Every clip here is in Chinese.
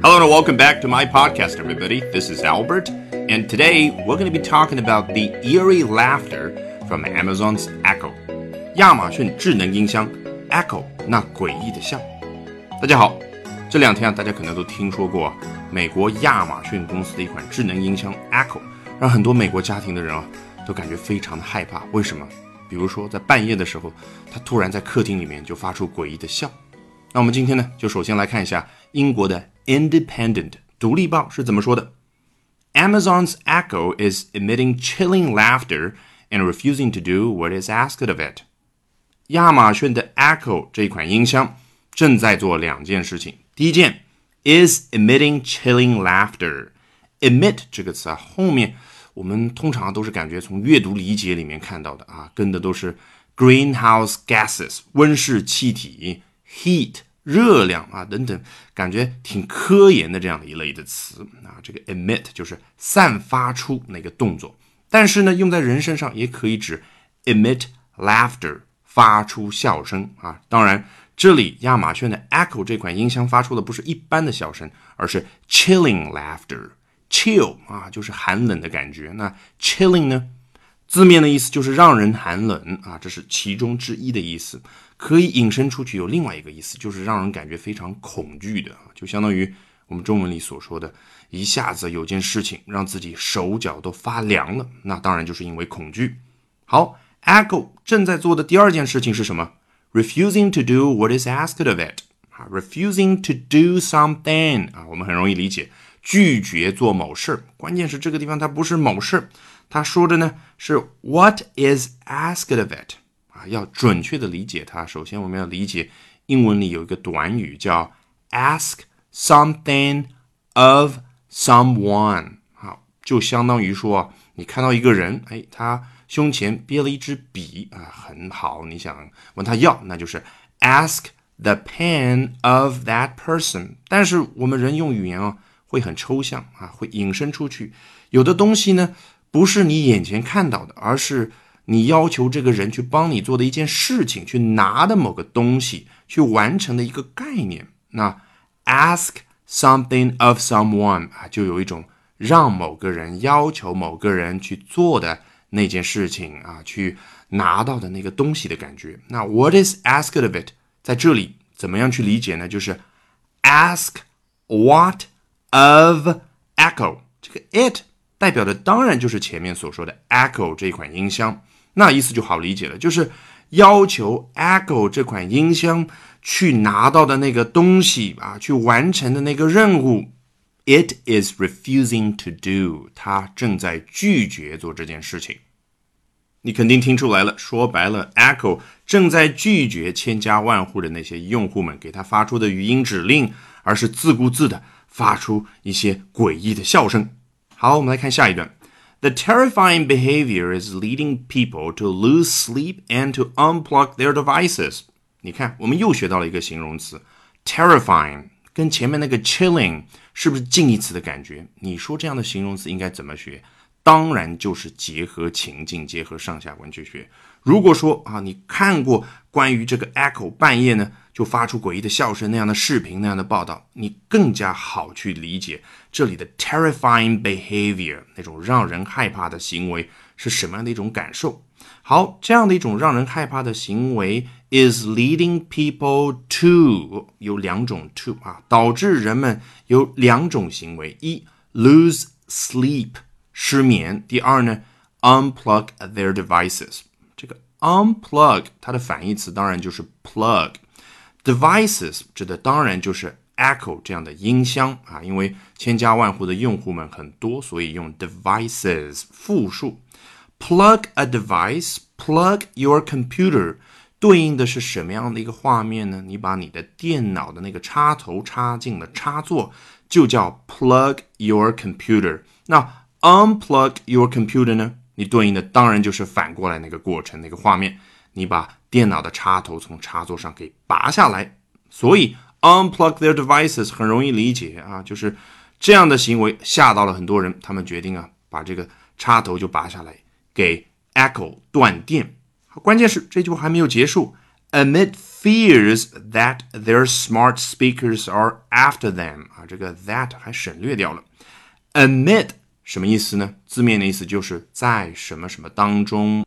Hello and welcome back to my podcast, everybody. This is Albert, and today we're going to be talking about the eerie laughter from Amazon's Echo. 亚马逊智能音箱 Echo 那诡异的笑。大家好，这两天啊，大家可能都听说过美国亚马逊公司的一款智能音箱 Echo，让很多美国家庭的人啊都感觉非常的害怕。为什么？比如说在半夜的时候，它突然在客厅里面就发出诡异的笑。那我们今天呢，就首先来看一下英国的 Independent 独立报是怎么说的。Amazon's Echo is emitting chilling laughter and refusing to do what is asked of it。亚马逊的 Echo 这一款音箱正在做两件事情。第一件 is emitting chilling laughter。emit 这个词啊，后面我们通常都是感觉从阅读理解里面看到的啊，跟的都是 greenhouse gases 温室气体。heat 热量啊等等，感觉挺科研的这样的一类的词啊。这个 emit 就是散发出那个动作，但是呢，用在人身上也可以指 emit laughter 发出笑声啊。当然，这里亚马逊的 Echo 这款音箱发出的不是一般的笑声，而是 chilling laughter。chill 啊，就是寒冷的感觉。那 chilling 呢？字面的意思就是让人寒冷啊，这是其中之一的意思，可以引申出去有另外一个意思，就是让人感觉非常恐惧的，就相当于我们中文里所说的，一下子有件事情让自己手脚都发凉了，那当然就是因为恐惧。好，Echo 正在做的第二件事情是什么？Refusing to do what is asked of it 啊，refusing to do something 啊，我们很容易理解，拒绝做某事，关键是这个地方它不是某事。他说的呢是 What is asked of it 啊，要准确的理解它。首先，我们要理解英文里有一个短语叫 ask something of someone，好，就相当于说你看到一个人，哎，他胸前憋了一支笔啊，很好，你想问他要，那就是 ask the pen of that person。但是我们人用语言啊，会很抽象啊，会引申出去，有的东西呢。不是你眼前看到的，而是你要求这个人去帮你做的一件事情，去拿的某个东西，去完成的一个概念。那 ask something of someone 啊，就有一种让某个人要求某个人去做的那件事情啊，去拿到的那个东西的感觉。那 what is asked of it 在这里怎么样去理解呢？就是 ask what of echo 这个 it。代表的当然就是前面所说的 Echo 这一款音箱，那意思就好理解了，就是要求 Echo 这款音箱去拿到的那个东西啊，去完成的那个任务，It is refusing to do，它正在拒绝做这件事情。你肯定听出来了，说白了，Echo 正在拒绝千家万户的那些用户们给他发出的语音指令，而是自顾自的发出一些诡异的笑声。好，我们来看下一段。The terrifying behavior is leading people to lose sleep and to unplug their devices。你看，我们又学到了一个形容词，terrifying，跟前面那个 chilling 是不是近义词的感觉？你说这样的形容词应该怎么学？ 当然就是结合情境，结合上下文去学。如果说啊，你看过关于这个 Echo 半夜呢就发出诡异的笑声那样的视频那样的报道，你更加好去理解这里的 terrifying behavior 那种让人害怕的行为是什么样的一种感受。好，这样的一种让人害怕的行为 is leading people to 有两种 to 啊，导致人们有两种行为：一 lose sleep 失眠；第二呢 unplug their devices。这个 unplug 它的反义词当然就是 plug，devices 指的当然就是 Echo 这样的音箱啊，因为千家万户的用户们很多，所以用 devices 复数。Plug a device，plug your computer，对应的是什么样的一个画面呢？你把你的电脑的那个插头插进了插座，就叫 plug your computer。那 unplug your computer 呢？你对应的当然就是反过来那个过程，那个画面，你把电脑的插头从插座上给拔下来。所以 unplug their devices 很容易理解啊，就是这样的行为吓到了很多人，他们决定啊把这个插头就拔下来，给 Echo 断电。关键是这句话还没有结束，amid fears that their smart speakers are after them 啊，这个 that 还省略掉了。Amid 什么意思呢？字面的意思就是在什么什么当中。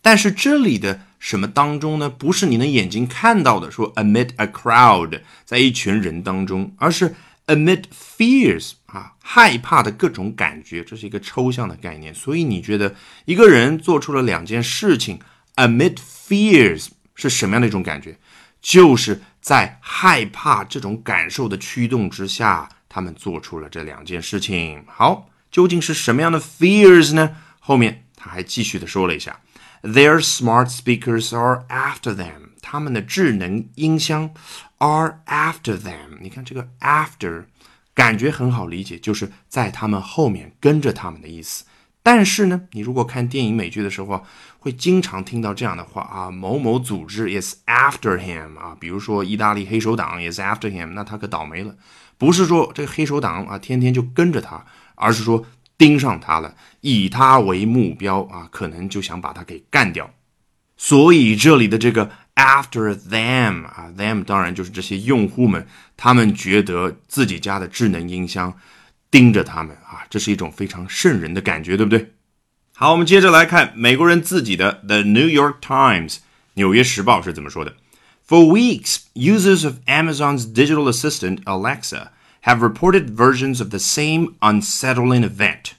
但是这里的什么当中呢？不是你的眼睛看到的，说 amid a crowd，在一群人当中，而是 amid fears 啊，害怕的各种感觉，这是一个抽象的概念。所以你觉得一个人做出了两件事情，amid fears 是什么样的一种感觉？就是在害怕这种感受的驱动之下，他们做出了这两件事情。好，究竟是什么样的 fears 呢？后面他还继续的说了一下，Their smart speakers are after them，他们的智能音箱 are after them。你看这个 after，感觉很好理解，就是在他们后面跟着他们的意思。但是呢，你如果看电影美剧的时候，会经常听到这样的话啊，某某组织 is after him 啊，比如说意大利黑手党 is after him，那他可倒霉了。不是说这个黑手党啊天天就跟着他，而是说盯上他了，以他为目标啊，可能就想把他给干掉。所以这里的这个 after them 啊，them 当然就是这些用户们，他们觉得自己家的智能音箱。盯着他们啊，这是一种非常瘆人的感觉，对不对？好，我们接着来看美国人自己的《The New York Times》纽约时报是怎么说的：For weeks, users of Amazon's digital assistant Alexa have reported versions of the same unsettling event.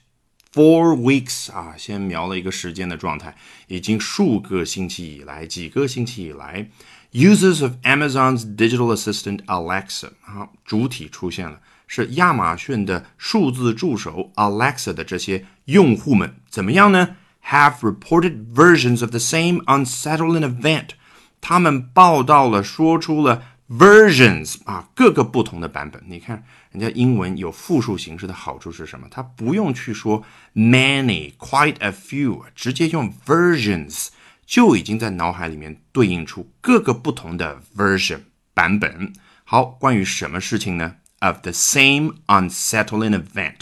Four weeks 啊，先描了一个时间的状态，已经数个星期以来，几个星期以来，users of Amazon's digital assistant Alexa 啊，主体出现了。是亚马逊的数字助手 Alexa 的这些用户们怎么样呢？Have reported versions of the same unsettling event。他们报道了，说出了 Versions 啊，各个不同的版本。你看，人家英文有复数形式的好处是什么？它不用去说 many、quite a few，直接用 versions 就已经在脑海里面对应出各个不同的 version 版本。好，关于什么事情呢？of the same unsettling event，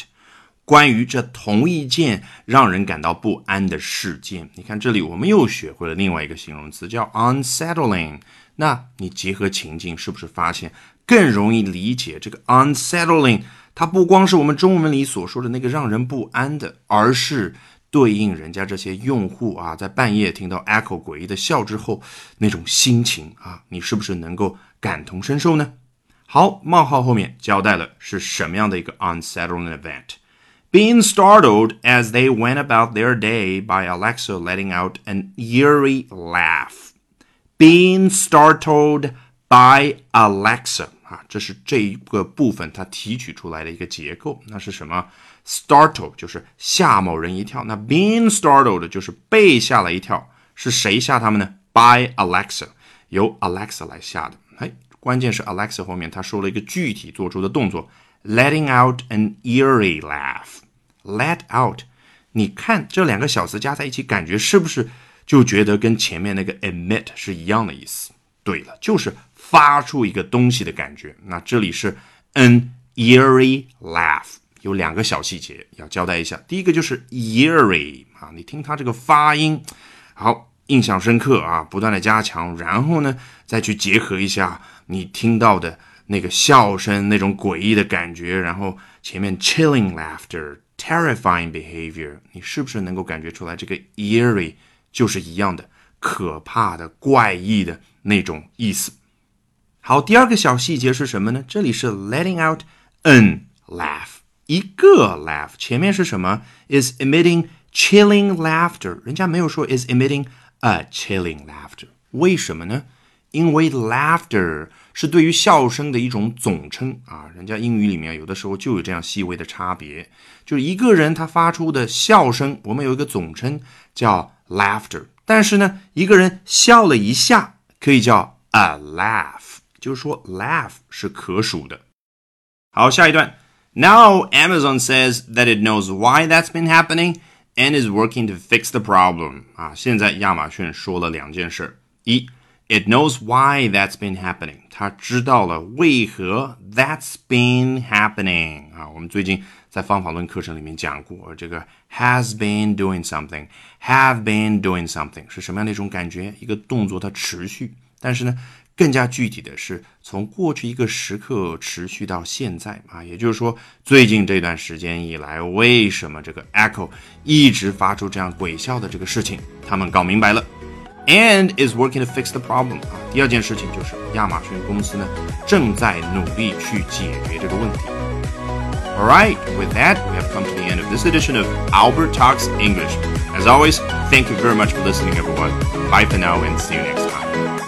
关于这同一件让人感到不安的事件。你看这里，我们又学会了另外一个形容词，叫 unsettling。那你结合情境，是不是发现更容易理解这个 unsettling？它不光是我们中文里所说的那个让人不安的，而是对应人家这些用户啊，在半夜听到 Echo 诡异的笑之后那种心情啊，你是不是能够感同身受呢？好，冒号后面交代了是什么样的一个 unsettling event。Being startled as they went about their day by Alexa letting out an eerie laugh. Being startled by Alexa 啊，这是这一个部分它提取出来的一个结构。那是什么？Startle 就是吓某人一跳，那 being startled 就是被吓了一跳。是谁吓他们呢？By Alexa，由 Alexa 来吓的。哎。关键是 Alexa 后面他说了一个具体做出的动作 ，letting out an eerie laugh。let out，你看这两个小词加在一起，感觉是不是就觉得跟前面那个 emit 是一样的意思？对了，就是发出一个东西的感觉。那这里是 an eerie laugh，有两个小细节要交代一下。第一个就是 eerie 啊，你听它这个发音，好，印象深刻啊，不断的加强，然后呢再去结合一下。你听到的那个笑声，那种诡异的感觉，然后前面 chilling laughter, terrifying behavior，你是不是能够感觉出来？这个 eerie 就是一样的，可怕的、怪异的那种意思。好，第二个小细节是什么呢？这里是 letting out an laugh，一个 laugh，前面是什么？is emitting chilling laughter，人家没有说 is emitting a chilling laughter，为什么呢？因为 laughter 是对于笑声的一种总称啊，人家英语里面有的时候就有这样细微的差别，就是一个人他发出的笑声，我们有一个总称叫 laughter，但是呢，一个人笑了一下可以叫 a laugh，就是说 laugh 是可数的。好，下一段，Now Amazon says that it knows why that's been happening and is working to fix the problem。啊，现在亚马逊说了两件事，一。It knows why that's been happening。它知道了为何 that's been happening 啊。我们最近在方法论课程里面讲过，这个 has been doing something，have been doing something 是什么样的一种感觉？一个动作它持续，但是呢，更加具体的是从过去一个时刻持续到现在啊，也就是说最近这段时间以来，为什么这个 Echo 一直发出这样鬼笑的这个事情，他们搞明白了 ，and is working to fix the problem 啊。第二件事情就是亚马逊公司呢正在努力去解决这个问题。Alright, with that, we have come to the end of this edition of Albert Talks English. As always, thank you very much for listening, everyone. Bye for now and see you next time.